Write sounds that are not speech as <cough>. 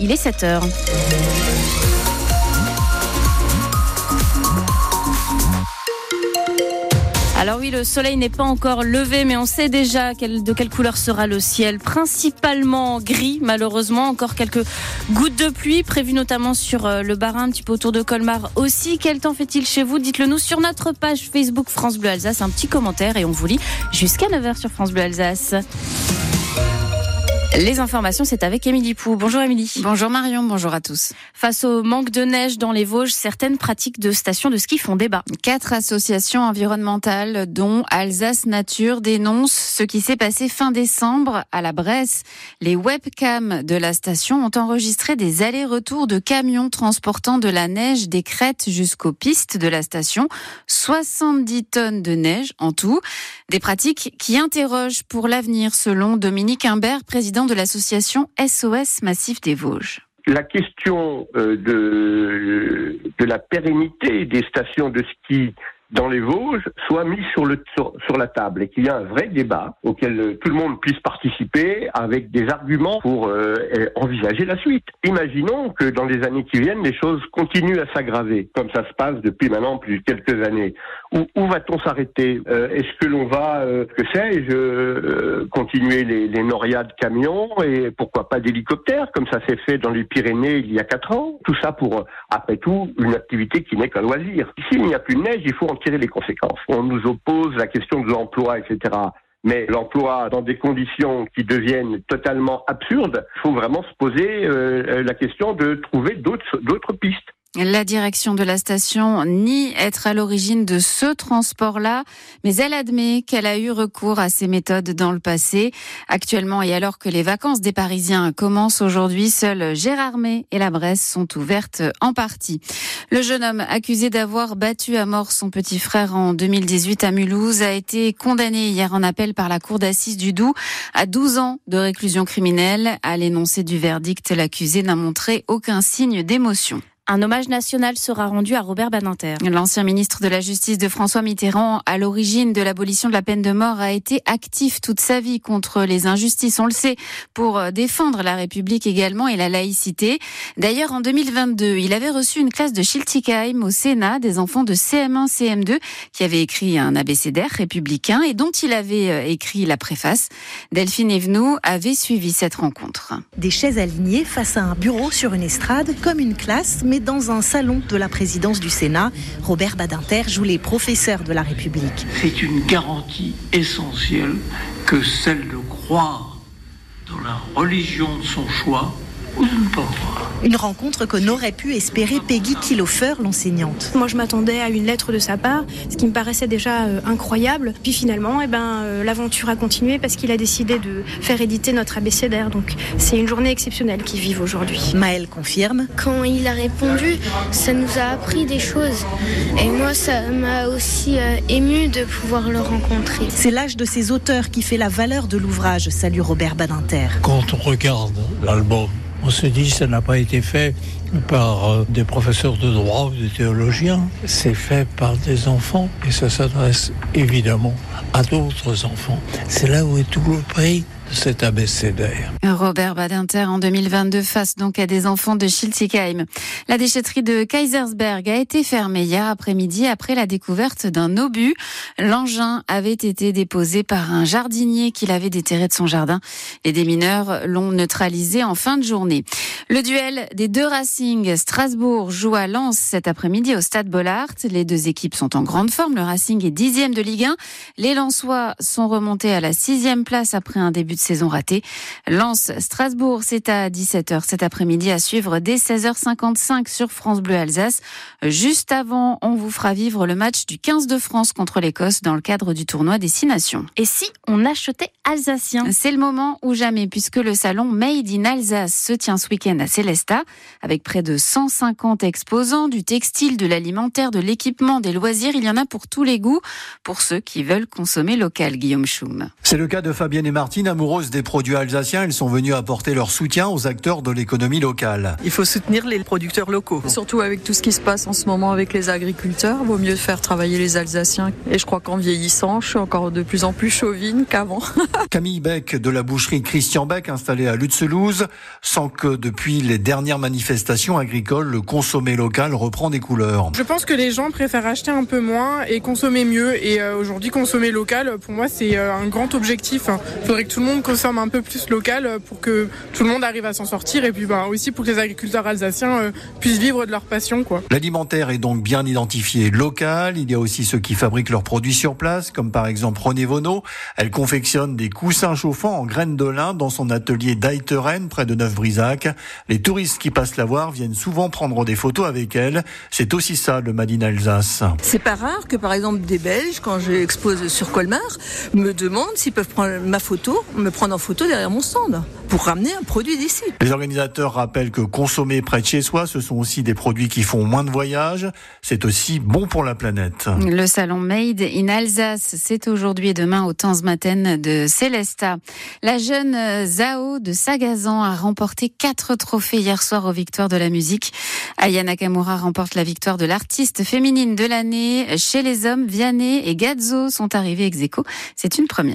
Il est 7 heures. Alors oui, le soleil n'est pas encore levé, mais on sait déjà de quelle couleur sera le ciel. Principalement gris, malheureusement. Encore quelques gouttes de pluie prévues notamment sur euh, le Barin, un petit peu autour de Colmar aussi. Quel temps fait-il chez vous? Dites-le nous sur notre page Facebook France Bleu Alsace. Un petit commentaire et on vous lit jusqu'à 9h sur France Bleu Alsace. Les informations, c'est avec Émilie Pou. Bonjour Émilie. Bonjour Marion, bonjour à tous. Face au manque de neige dans les Vosges, certaines pratiques de stations de ski font débat. Quatre associations environnementales, dont Alsace Nature, dénoncent ce qui s'est passé fin décembre à la Bresse. Les webcams de la station ont enregistré des allers-retours de camions transportant de la neige des crêtes jusqu'aux pistes de la station. 70 tonnes de neige en tout. Des pratiques qui interrogent pour l'avenir, selon Dominique Imbert, président de l'association SOS Massif des Vosges. La question euh, de, de la pérennité des stations de ski dans les Vosges soit mis sur, le, sur, la table et qu'il y ait un vrai débat auquel euh, tout le monde puisse participer avec des arguments pour euh, envisager la suite. Imaginons que dans les années qui viennent, les choses continuent à s'aggraver, comme ça se passe depuis maintenant plus de quelques années. Où, où va-t-on s'arrêter? Euh, Est-ce que l'on va, que sais-je, continuer les, les norias de camions et pourquoi pas d'hélicoptères, comme ça s'est fait dans les Pyrénées il y a quatre ans? Tout ça pour, après tout, une activité qui n'est qu'un loisir. S'il n'y a plus de neige, il faut tirer les conséquences. On nous oppose la question de l'emploi, etc. Mais l'emploi dans des conditions qui deviennent totalement absurdes, il faut vraiment se poser euh, la question de trouver d'autres pistes. La direction de la station nie être à l'origine de ce transport-là, mais elle admet qu'elle a eu recours à ces méthodes dans le passé. Actuellement, et alors que les vacances des Parisiens commencent aujourd'hui, seuls Gérardmer et la Bresse sont ouvertes en partie. Le jeune homme accusé d'avoir battu à mort son petit frère en 2018 à Mulhouse a été condamné hier en appel par la cour d'assises du Doubs à 12 ans de réclusion criminelle. À l'énoncé du verdict, l'accusé n'a montré aucun signe d'émotion. Un hommage national sera rendu à Robert Badinter. L'ancien ministre de la Justice de François Mitterrand, à l'origine de l'abolition de la peine de mort, a été actif toute sa vie contre les injustices, on le sait, pour défendre la République également et la laïcité. D'ailleurs, en 2022, il avait reçu une classe de Schiltigheim au Sénat des enfants de CM1, CM2 qui avaient écrit un abécédaire républicain et dont il avait euh, écrit la préface. Delphine Evenou avait suivi cette rencontre. Des chaises alignées face à un bureau sur une estrade, comme une classe, mais dans un salon de la présidence du Sénat. Robert Badinter joue les professeurs de la République. C'est une garantie essentielle que celle de croire dans la religion de son choix Une rencontre que n'aurait pu espérer Peggy Kilofer, l'enseignante. Moi, je m'attendais à une lettre de sa part, ce qui me paraissait déjà euh, incroyable. Puis finalement, eh ben, euh, l'aventure a continué parce qu'il a décidé de faire éditer notre abécédaire. Donc, c'est une journée exceptionnelle qu'ils vivent aujourd'hui. Maëlle confirme. Quand il a répondu, ça nous a appris des choses. Et moi, ça m'a aussi euh, ému de pouvoir le rencontrer. C'est l'âge de ces auteurs qui fait la valeur de l'ouvrage. Salut Robert Badinter. Quand on regarde l'album on se dit que ça n'a pas été fait par euh, des professeurs de droit ou des théologiens, c'est fait par des enfants et ça s'adresse évidemment à d'autres enfants. C'est là où est tout le prix cet abécédaire. Robert Badinter en 2022 face donc à des enfants de Schiltigheim. La déchetterie de Kaisersberg a été fermée hier après-midi après la découverte d'un obus. L'engin avait été déposé par un jardinier qui l'avait déterré de son jardin. Les démineurs l'ont neutralisé en fin de journée. Le duel des deux Racing, Strasbourg joue à Lens cet après-midi au Stade Bollard. Les deux équipes sont en grande forme. Le Racing est dixième de Ligue 1. Les Lensois sont remontés à la sixième place après un début de saison ratée. Lens Strasbourg, c'est à 17h cet après-midi à suivre dès 16h55 sur France Bleu Alsace. Juste avant, on vous fera vivre le match du 15 de France contre l'Écosse dans le cadre du tournoi des Six Nations. Et si on achetait alsacien? C'est le moment ou jamais puisque le salon Made in Alsace se tient ce week-end à Célesta avec près de 150 exposants, du textile, de l'alimentaire, de l'équipement, des loisirs. Il y en a pour tous les goûts, pour ceux qui veulent consommer local, Guillaume Schum. C'est le cas de Fabienne et Martine, amoureuses des produits alsaciens. Elles sont venues apporter leur soutien aux acteurs de l'économie locale. Il faut soutenir les producteurs locaux. Surtout avec tout ce qui se passe en ce moment avec les agriculteurs, vaut mieux faire travailler les Alsaciens. Et je crois qu'en vieillissant, je suis encore de plus en plus chauvine qu'avant. <laughs> Camille Beck de la boucherie Christian Beck installée à Lutzelouse sans que depuis les dernières manifestations agricoles, le consommé local reprend des couleurs. Je pense que les gens préfèrent acheter un peu moins et consommer mieux. Et euh, aujourd'hui, consommer local, pour moi, c'est euh, un grand objectif. Il faudrait que tout le monde consomme un peu plus local pour que tout le monde arrive à s'en sortir et puis bah, aussi pour que les agriculteurs alsaciens euh, puissent vivre de leur passion. L'alimentaire est donc bien identifié local. Il y a aussi ceux qui fabriquent leurs produits sur place, comme par exemple René Vonneau. Elle confectionne des coussins chauffants en graines de lin dans son atelier d'Aiteren, près de Neuf-Brisac. Les touristes qui passent la voir viennent souvent prendre des photos avec elle. C'est aussi ça le Made in Alsace. C'est pas rare que par exemple des Belges, quand j'expose sur Colmar, me demandent s'ils peuvent prendre ma photo, me prendre en photo derrière mon stand pour ramener un produit d'ici. Les organisateurs rappellent que consommer près de chez soi, ce sont aussi des produits qui font moins de voyages. C'est aussi bon pour la planète. Le salon Made in Alsace, c'est aujourd'hui et demain au Tanzmatten de Célesta. La jeune Zao de Sagazan a remporté quatre trophées hier soir aux victoires de la musique. Aya Nakamura remporte la victoire de l'artiste féminine de l'année. Chez les hommes, Vianney et Gazzo sont arrivés ex aequo. C'est une première.